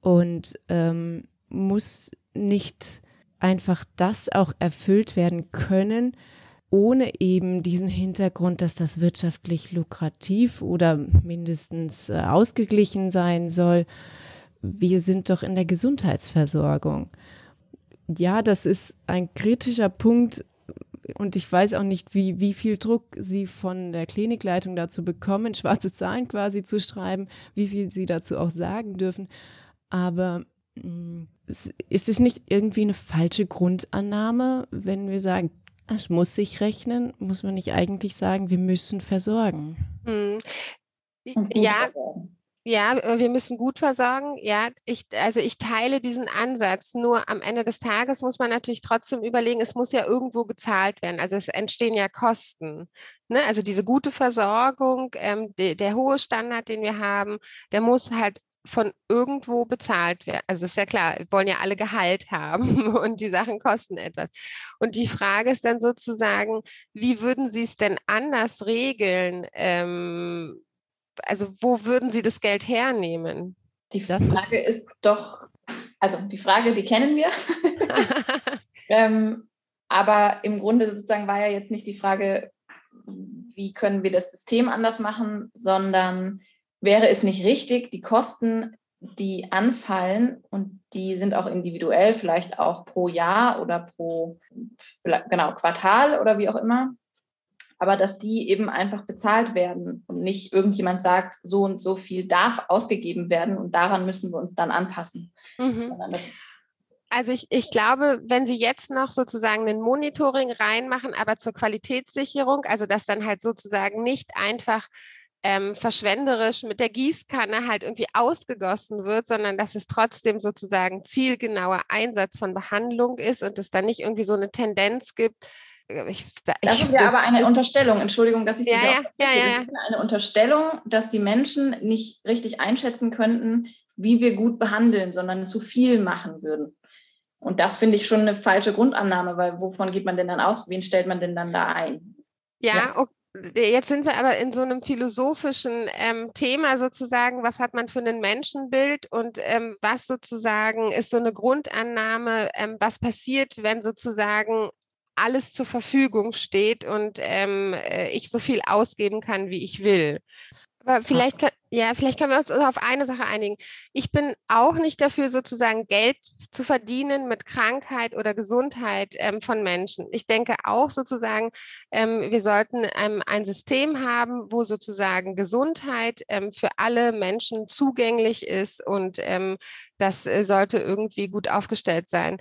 Und ähm, muss nicht einfach das auch erfüllt werden können, ohne eben diesen Hintergrund, dass das wirtschaftlich lukrativ oder mindestens äh, ausgeglichen sein soll. Wir sind doch in der Gesundheitsversorgung. Ja, das ist ein kritischer Punkt und ich weiß auch nicht, wie, wie viel Druck Sie von der Klinikleitung dazu bekommen, schwarze Zahlen quasi zu schreiben, wie viel Sie dazu auch sagen dürfen. Aber ist es nicht irgendwie eine falsche Grundannahme, wenn wir sagen, es muss sich rechnen, muss man nicht eigentlich sagen, wir müssen versorgen? Hm. Ja, versorgen. ja, äh, wir müssen gut versorgen. Ja, ich, also ich teile diesen Ansatz. Nur am Ende des Tages muss man natürlich trotzdem überlegen, es muss ja irgendwo gezahlt werden. Also es entstehen ja Kosten. Ne? Also diese gute Versorgung, ähm, de, der hohe Standard, den wir haben, der muss halt von irgendwo bezahlt werden. Also ist ja klar, wir wollen ja alle Gehalt haben und die Sachen kosten etwas. Und die Frage ist dann sozusagen, wie würden Sie es denn anders regeln? Ähm, also wo würden Sie das Geld hernehmen? Die Frage ist, ist doch, also die Frage, die kennen wir. ähm, aber im Grunde sozusagen war ja jetzt nicht die Frage, wie können wir das System anders machen, sondern wäre es nicht richtig, die Kosten, die anfallen und die sind auch individuell, vielleicht auch pro Jahr oder pro genau Quartal oder wie auch immer, aber dass die eben einfach bezahlt werden und nicht irgendjemand sagt, so und so viel darf ausgegeben werden und daran müssen wir uns dann anpassen. Mhm. Also ich, ich glaube, wenn Sie jetzt noch sozusagen ein Monitoring reinmachen, aber zur Qualitätssicherung, also dass dann halt sozusagen nicht einfach ähm, verschwenderisch mit der Gießkanne halt irgendwie ausgegossen wird, sondern dass es trotzdem sozusagen zielgenauer Einsatz von Behandlung ist und es da nicht irgendwie so eine Tendenz gibt, ich, das ist ja aber eine Unterstellung, Entschuldigung, dass ich Sie ja, ja, ja, ja, eine Unterstellung, dass die Menschen nicht richtig einschätzen könnten, wie wir gut behandeln, sondern zu viel machen würden. Und das finde ich schon eine falsche Grundannahme, weil wovon geht man denn dann aus? Wen stellt man denn dann da ein? Ja, ja. Jetzt sind wir aber in so einem philosophischen ähm, Thema sozusagen, was hat man für ein Menschenbild und ähm, was sozusagen ist so eine Grundannahme, ähm, was passiert, wenn sozusagen alles zur Verfügung steht und ähm, äh, ich so viel ausgeben kann, wie ich will. Aber vielleicht, kann, ja, vielleicht können wir uns auf eine Sache einigen. Ich bin auch nicht dafür, sozusagen Geld zu verdienen mit Krankheit oder Gesundheit ähm, von Menschen. Ich denke auch sozusagen, ähm, wir sollten ähm, ein System haben, wo sozusagen Gesundheit ähm, für alle Menschen zugänglich ist und ähm, das äh, sollte irgendwie gut aufgestellt sein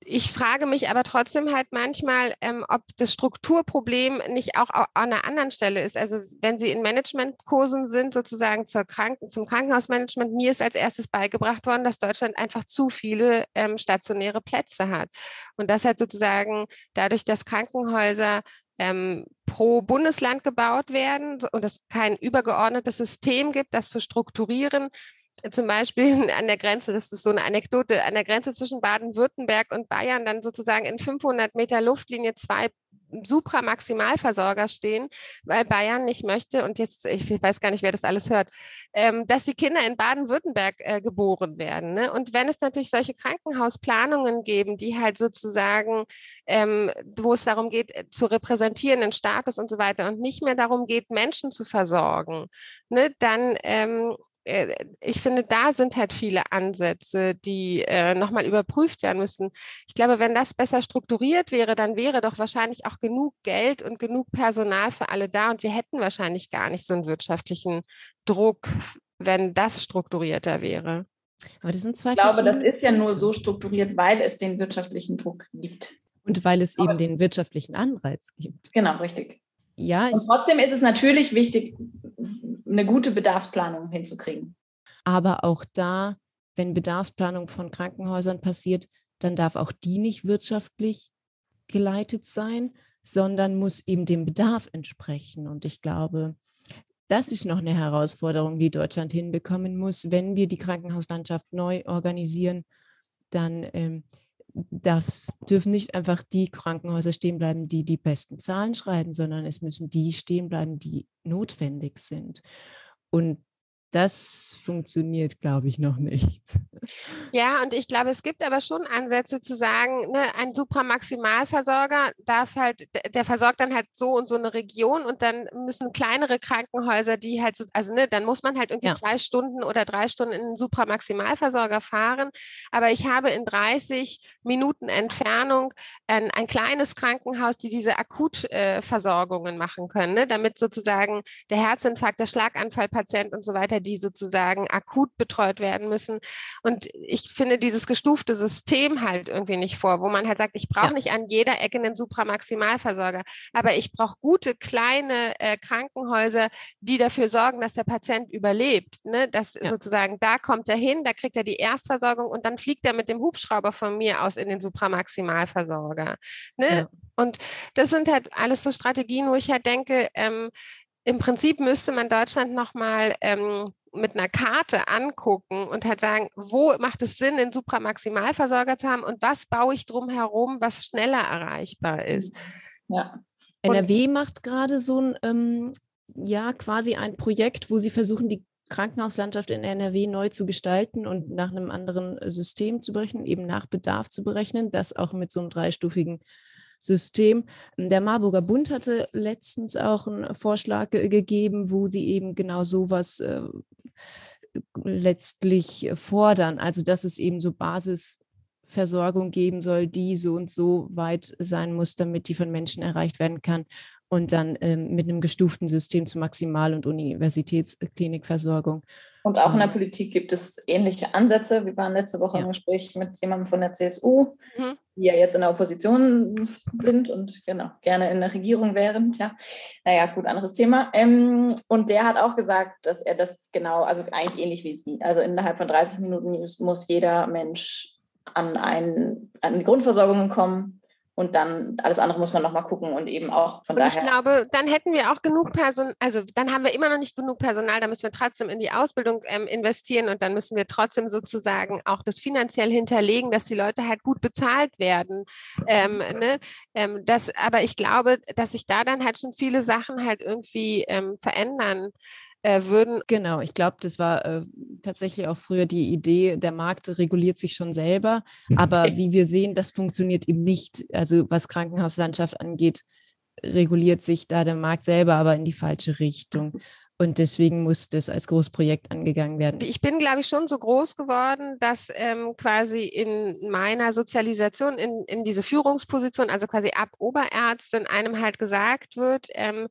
ich frage mich aber trotzdem halt manchmal, ähm, ob das Strukturproblem nicht auch an einer anderen Stelle ist. Also wenn Sie in Managementkursen sind, sozusagen zur Kranken zum Krankenhausmanagement, mir ist als erstes beigebracht worden, dass Deutschland einfach zu viele ähm, stationäre Plätze hat. Und das halt sozusagen dadurch, dass Krankenhäuser ähm, pro Bundesland gebaut werden und es kein übergeordnetes System gibt, das zu strukturieren, zum Beispiel an der Grenze, das ist so eine Anekdote, an der Grenze zwischen Baden-Württemberg und Bayern dann sozusagen in 500 Meter Luftlinie zwei Supra-Maximalversorger stehen, weil Bayern nicht möchte, und jetzt, ich weiß gar nicht, wer das alles hört, ähm, dass die Kinder in Baden-Württemberg äh, geboren werden. Ne? Und wenn es natürlich solche Krankenhausplanungen geben, die halt sozusagen, ähm, wo es darum geht, äh, zu repräsentieren, den Status und so weiter, und nicht mehr darum geht, Menschen zu versorgen, ne, dann ähm, äh, ich finde, da sind halt viele Ansätze, die äh, nochmal überprüft werden müssen. Ich glaube, wenn das besser strukturiert wäre, dann wäre doch wahrscheinlich auch genug Geld und genug Personal für alle da und wir hätten wahrscheinlich gar nicht so einen wirtschaftlichen Druck, wenn das strukturierter wäre. Aber das sind zwei Ich glaube, das ist ja nur so strukturiert, weil es den wirtschaftlichen Druck gibt. Und weil es Aber eben den wirtschaftlichen Anreiz gibt. Genau, richtig. Ja. Und trotzdem ist es natürlich wichtig, eine gute Bedarfsplanung hinzukriegen. Aber auch da, wenn Bedarfsplanung von Krankenhäusern passiert, dann darf auch die nicht wirtschaftlich geleitet sein, sondern muss eben dem Bedarf entsprechen. Und ich glaube, das ist noch eine Herausforderung, die Deutschland hinbekommen muss. Wenn wir die Krankenhauslandschaft neu organisieren, dann ähm, das dürfen nicht einfach die Krankenhäuser stehen bleiben, die die besten Zahlen schreiben, sondern es müssen die stehen bleiben, die notwendig sind. Und das funktioniert, glaube ich, noch nicht. Ja, und ich glaube, es gibt aber schon Ansätze zu sagen, ne, ein Supramaximalversorger darf halt, der versorgt dann halt so und so eine Region und dann müssen kleinere Krankenhäuser, die halt, so, also ne, dann muss man halt irgendwie ja. zwei Stunden oder drei Stunden in einen Supramaximalversorger fahren. Aber ich habe in 30 Minuten Entfernung ein, ein kleines Krankenhaus, die diese Akutversorgungen äh, machen können, ne, damit sozusagen der Herzinfarkt, der Schlaganfallpatient und so weiter die sozusagen akut betreut werden müssen. Und ich finde dieses gestufte System halt irgendwie nicht vor, wo man halt sagt, ich brauche ja. nicht an jeder Ecke einen Supramaximalversorger, aber ich brauche gute kleine äh, Krankenhäuser, die dafür sorgen, dass der Patient überlebt. Ne? Dass ja. sozusagen da kommt er hin, da kriegt er die Erstversorgung und dann fliegt er mit dem Hubschrauber von mir aus in den Supramaximalversorger. Ne? Ja. Und das sind halt alles so Strategien, wo ich halt denke, ähm, im Prinzip müsste man Deutschland nochmal ähm, mit einer Karte angucken und halt sagen, wo macht es Sinn, einen Supramaximalversorger zu haben und was baue ich drumherum, was schneller erreichbar ist. Ja. NRW und, macht gerade so ein, ähm, ja, quasi ein Projekt, wo sie versuchen, die Krankenhauslandschaft in NRW neu zu gestalten und nach einem anderen System zu berechnen, eben nach Bedarf zu berechnen, das auch mit so einem dreistufigen System. Der Marburger Bund hatte letztens auch einen Vorschlag gegeben, wo sie eben genau sowas äh, letztlich fordern. Also dass es eben so Basisversorgung geben soll, die so und so weit sein muss, damit die von Menschen erreicht werden kann und dann ähm, mit einem gestuften System zur Maximal- und Universitätsklinikversorgung. Und auch in der Politik gibt es ähnliche Ansätze. Wir waren letzte Woche ja. im Gespräch mit jemandem von der CSU, mhm. Die ja jetzt in der Opposition sind und genau, gerne in der Regierung wären. Tja, naja, gut, anderes Thema. Ähm, und der hat auch gesagt, dass er das genau, also eigentlich ähnlich wie sie. Also innerhalb von 30 Minuten muss jeder Mensch an, ein, an die Grundversorgung kommen und dann alles andere muss man nochmal gucken und eben auch von und daher. Ich glaube, dann hätten wir auch genug Personal, also dann haben wir immer noch nicht genug Personal, da müssen wir trotzdem in die Ausbildung ähm, investieren und dann müssen wir trotzdem sozusagen auch das finanziell hinterlegen, dass die Leute halt gut bezahlt werden. Ähm, ne? ähm, das, aber ich glaube, dass sich da dann halt schon viele Sachen halt irgendwie ähm, verändern äh, würden. Genau, ich glaube, das war äh, tatsächlich auch früher die Idee, der Markt reguliert sich schon selber, aber wie wir sehen, das funktioniert eben nicht. Also was Krankenhauslandschaft angeht, reguliert sich da der Markt selber aber in die falsche Richtung. Und deswegen muss das als Großprojekt angegangen werden. Ich bin, glaube ich, schon so groß geworden, dass ähm, quasi in meiner Sozialisation in, in diese Führungsposition, also quasi ab Oberärztin, einem halt gesagt wird, ähm,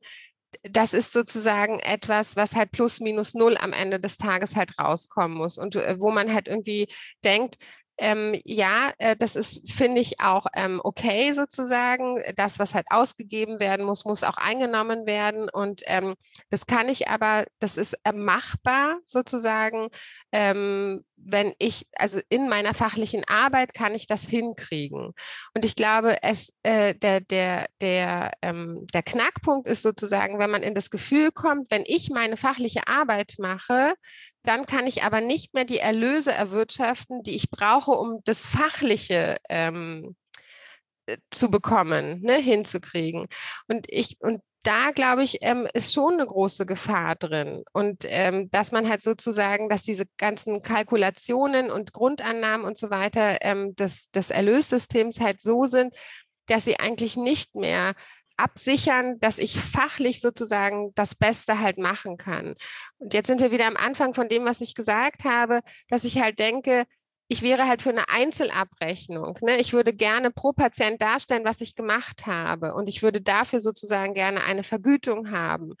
das ist sozusagen etwas, was halt plus minus null am Ende des Tages halt rauskommen muss. Und äh, wo man halt irgendwie denkt, ähm, ja, äh, das ist, finde ich, auch ähm, okay sozusagen. Das, was halt ausgegeben werden muss, muss auch eingenommen werden. Und ähm, das kann ich aber, das ist äh, machbar sozusagen, ähm, wenn ich, also in meiner fachlichen Arbeit kann ich das hinkriegen. Und ich glaube, es, äh, der, der, der, ähm, der Knackpunkt ist sozusagen, wenn man in das Gefühl kommt, wenn ich meine fachliche Arbeit mache, dann kann ich aber nicht mehr die Erlöse erwirtschaften, die ich brauche, um das Fachliche ähm, äh, zu bekommen, ne, hinzukriegen. Und ich, und da glaube ich, ähm, ist schon eine große Gefahr drin. Und ähm, dass man halt sozusagen, dass diese ganzen Kalkulationen und Grundannahmen und so weiter ähm, des, des Erlössystems halt so sind, dass sie eigentlich nicht mehr absichern, dass ich fachlich sozusagen das Beste halt machen kann. Und jetzt sind wir wieder am Anfang von dem, was ich gesagt habe, dass ich halt denke, ich wäre halt für eine Einzelabrechnung. Ne? Ich würde gerne pro Patient darstellen, was ich gemacht habe. Und ich würde dafür sozusagen gerne eine Vergütung haben.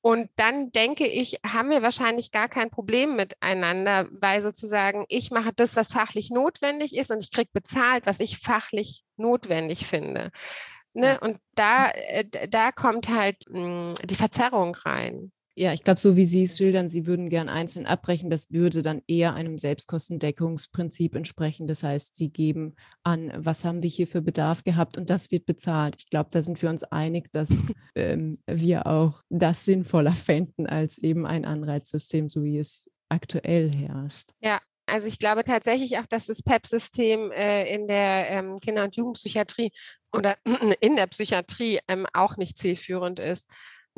Und dann denke ich, haben wir wahrscheinlich gar kein Problem miteinander, weil sozusagen ich mache das, was fachlich notwendig ist und ich kriege bezahlt, was ich fachlich notwendig finde. Ne? Und da, äh, da kommt halt mh, hm, die Verzerrung rein. Ja, ich glaube, so wie Sie es schildern, Sie würden gern einzeln abbrechen. Das würde dann eher einem Selbstkostendeckungsprinzip entsprechen. Das heißt, Sie geben an, was haben wir hier für Bedarf gehabt und das wird bezahlt. Ich glaube, da sind wir uns einig, dass ähm, wir auch das sinnvoller fänden als eben ein Anreizsystem, so wie es aktuell herrscht. Ja, also ich glaube tatsächlich auch, dass das PEP-System äh, in der ähm, Kinder- und Jugendpsychiatrie oder in der Psychiatrie ähm, auch nicht zielführend ist.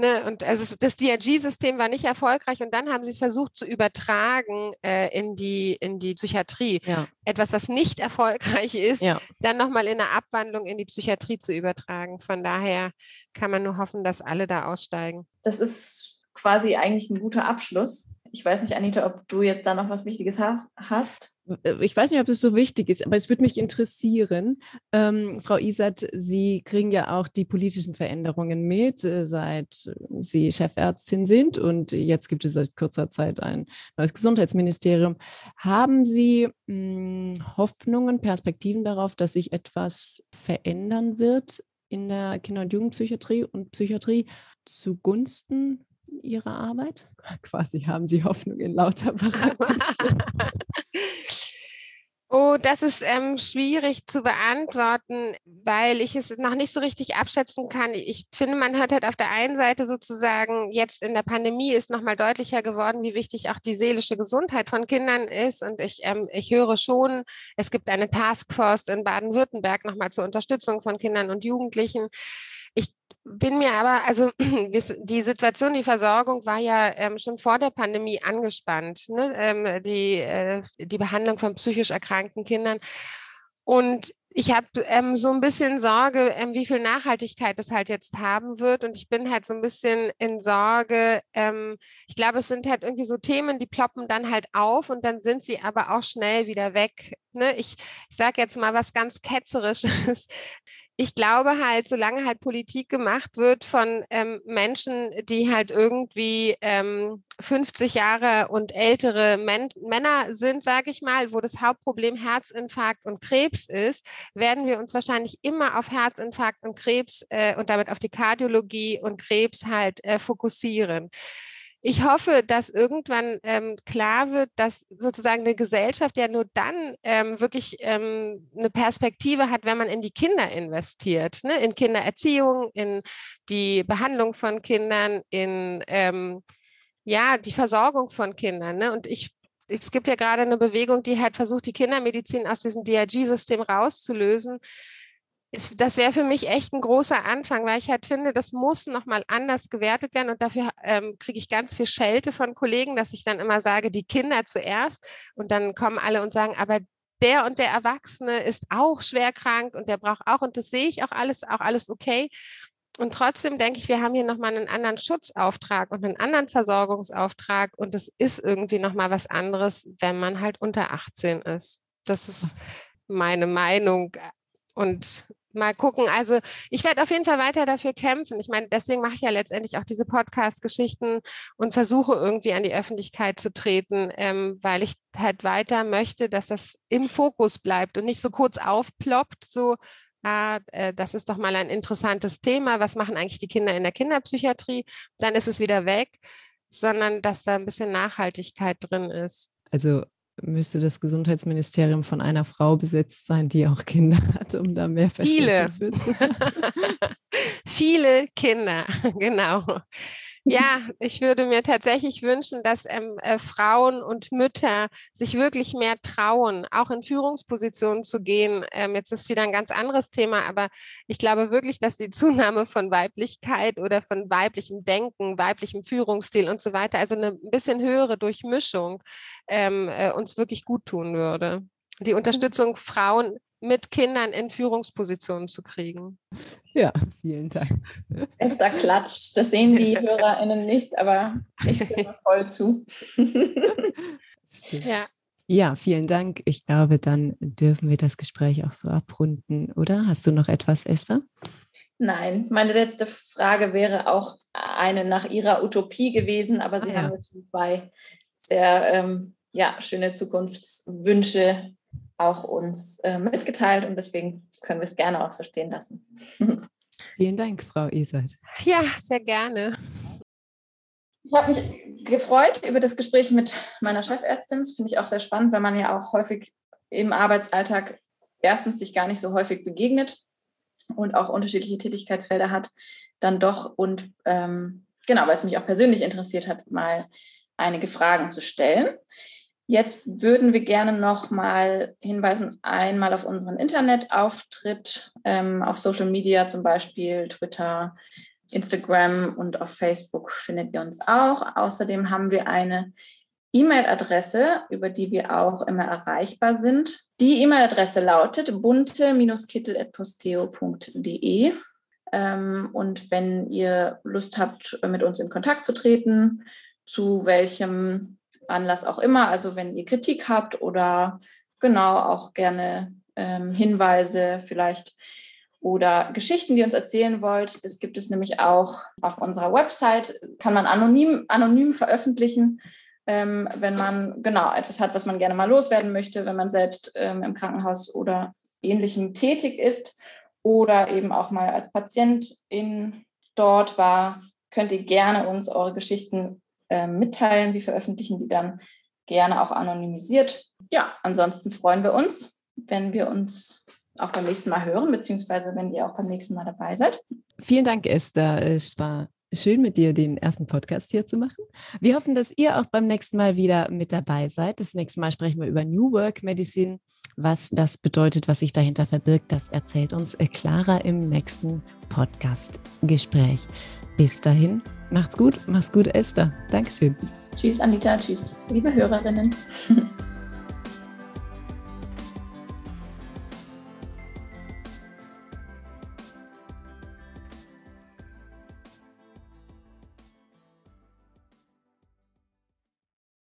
Ne, und also das DRG-System war nicht erfolgreich und dann haben sie es versucht zu übertragen äh, in, die, in die Psychiatrie. Ja. Etwas, was nicht erfolgreich ist, ja. dann nochmal in der Abwandlung in die Psychiatrie zu übertragen. Von daher kann man nur hoffen, dass alle da aussteigen. Das ist quasi eigentlich ein guter Abschluss. Ich weiß nicht, Anita, ob du jetzt da noch was Wichtiges hast. Äh, ich weiß nicht, ob es so wichtig ist, aber es würde mich interessieren. Ähm, Frau Isert, Sie kriegen ja auch die politischen Veränderungen mit, äh, seit Sie Chefärztin sind und jetzt gibt es seit kurzer Zeit ein neues Gesundheitsministerium. Haben Sie mh, hm, Hoffnungen, Perspektiven darauf, dass sich etwas verändern wird in der Kinder- und Jugendpsychiatrie und Psychiatrie zugunsten Ihrer Arbeit? Quasi haben Sie Hoffnung in lauter Oh, das ist ähm, schwierig zu beantworten, weil ich es noch nicht so richtig abschätzen kann. Ich finde, man hört halt auf der einen Seite sozusagen, jetzt in der Pandemie ist nochmal deutlicher geworden, wie wichtig auch die seelische Gesundheit von Kindern ist. Und ich, ähm, ich höre schon, es gibt eine Taskforce in Baden-Württemberg nochmal zur Unterstützung von Kindern und Jugendlichen bin mir aber, also die Situation, die Versorgung war ja ähm, schon vor der Pandemie angespannt, ne? ähm, die, äh, die Behandlung von psychisch erkrankten Kindern. Und ich habe ähm, so ein bisschen Sorge, ähm, wie viel Nachhaltigkeit das halt jetzt haben wird. Und ich bin halt so ein bisschen in Sorge. Ähm, ich glaube, es sind halt irgendwie so Themen, die ploppen dann halt auf und dann sind sie aber auch schnell wieder weg. Ne? Ich, ich sage jetzt mal was ganz Ketzerisches ich glaube halt, solange halt Politik gemacht wird von ähm, Menschen, die halt irgendwie ähm, 50 Jahre und ältere Men Männer sind, sage ich mal, wo das Hauptproblem Herzinfarkt und Krebs ist, werden wir uns wahrscheinlich immer auf Herzinfarkt und Krebs äh, und damit auf die Kardiologie und Krebs halt äh, fokussieren ich hoffe, dass irgendwann ähm, klar wird, dass sozusagen eine Gesellschaft ja nur dann ähm, wirklich ähm, eine Perspektive hat, wenn man in die Kinder investiert, ne? in Kindererziehung, in die Behandlung von Kindern, in ähm, ja die Versorgung von Kindern. Ne? Und ich es gibt ja gerade eine Bewegung, die halt versucht, die Kindermedizin aus diesem DRG-System rauszulösen das wäre für mich echt ein großer Anfang, weil ich halt finde, das muss nochmal anders gewertet werden und dafür ähm, kriege ich ganz viel Schelte von Kollegen, dass ich dann immer sage, die Kinder zuerst und dann kommen alle und sagen, aber der und der Erwachsene ist auch schwer krank und der braucht auch und das sehe ich auch alles, auch alles okay. Und trotzdem denke ich, wir haben hier nochmal einen anderen Schutzauftrag und einen anderen Versorgungsauftrag und es ist irgendwie nochmal was anderes, wenn man halt unter 18 ist. Das ist meine Meinung. Und mal gucken. Also ich werde auf jeden Fall weiter dafür kämpfen. Ich meine, deswegen mache ich ja letztendlich auch diese Podcast-Geschichten und versuche irgendwie an die Öffentlichkeit zu treten, ähm, weil ich halt weiter möchte, dass das im Fokus bleibt und nicht so kurz aufploppt, so ah, äh, das ist doch mal ein interessantes Thema, was machen eigentlich die Kinder in der Kinderpsychiatrie, dann ist es wieder weg, sondern dass da ein bisschen Nachhaltigkeit drin ist. Also müsste das Gesundheitsministerium von einer Frau besetzt sein, die auch Kinder hat, um da mehr Verständnis Viele. Viele Kinder, genau. Ja, ich würde mir tatsächlich wünschen, dass ähm, äh, Frauen und Mütter sich wirklich mehr trauen, auch in Führungspositionen zu gehen. Ähm, jetzt ist wieder ein ganz anderes Thema, aber ich glaube wirklich, dass die Zunahme von Weiblichkeit oder von weiblichem Denken, weiblichem Führungsstil und so weiter, also eine bisschen höhere Durchmischung ähm, äh, uns wirklich gut tun würde. Die Unterstützung Frauen mit Kindern in Führungspositionen zu kriegen. Ja, vielen Dank. Esther klatscht. Das sehen die HörerInnen nicht, aber ich stimme voll zu. ja. ja, vielen Dank. Ich glaube, dann dürfen wir das Gespräch auch so abrunden, oder? Hast du noch etwas, Esther? Nein, meine letzte Frage wäre auch eine nach Ihrer Utopie gewesen, aber Sie ah, haben jetzt schon zwei sehr ähm, ja, schöne Zukunftswünsche auch uns äh, mitgeteilt und deswegen können wir es gerne auch so stehen lassen. Vielen Dank, Frau Isert. Ja, sehr gerne. Ich habe mich gefreut über das Gespräch mit meiner Chefärztin. Das finde ich auch sehr spannend, weil man ja auch häufig im Arbeitsalltag erstens sich gar nicht so häufig begegnet und auch unterschiedliche Tätigkeitsfelder hat, dann doch und ähm, genau, weil es mich auch persönlich interessiert hat, mal einige Fragen zu stellen. Jetzt würden wir gerne noch mal hinweisen, einmal auf unseren Internetauftritt, ähm, auf Social Media zum Beispiel, Twitter, Instagram und auf Facebook findet ihr uns auch. Außerdem haben wir eine E-Mail-Adresse, über die wir auch immer erreichbar sind. Die E-Mail-Adresse lautet bunte-kittel.posteo.de. Ähm, und wenn ihr Lust habt, mit uns in Kontakt zu treten, zu welchem Anlass auch immer. Also wenn ihr Kritik habt oder genau auch gerne ähm, Hinweise vielleicht oder Geschichten, die ihr uns erzählen wollt. Das gibt es nämlich auch auf unserer Website. Kann man anonym, anonym veröffentlichen, ähm, wenn man genau etwas hat, was man gerne mal loswerden möchte, wenn man selbst ähm, im Krankenhaus oder ähnlichem tätig ist oder eben auch mal als Patientin dort war, könnt ihr gerne uns eure Geschichten äh, mitteilen. Wir veröffentlichen die dann gerne auch anonymisiert. Ja, ansonsten freuen wir uns, wenn wir uns auch beim nächsten Mal hören, beziehungsweise wenn ihr auch beim nächsten Mal dabei seid. Vielen Dank, Esther. Es war schön mit dir den ersten Podcast hier zu machen. Wir hoffen, dass ihr auch beim nächsten Mal wieder mit dabei seid. Das nächste Mal sprechen wir über New Work Medicine. Was das bedeutet, was sich dahinter verbirgt, das erzählt uns Clara im nächsten Podcast-Gespräch. Bis dahin, macht's gut, mach's gut, Esther. Dankeschön. Tschüss, Anita. Tschüss, liebe Hörerinnen.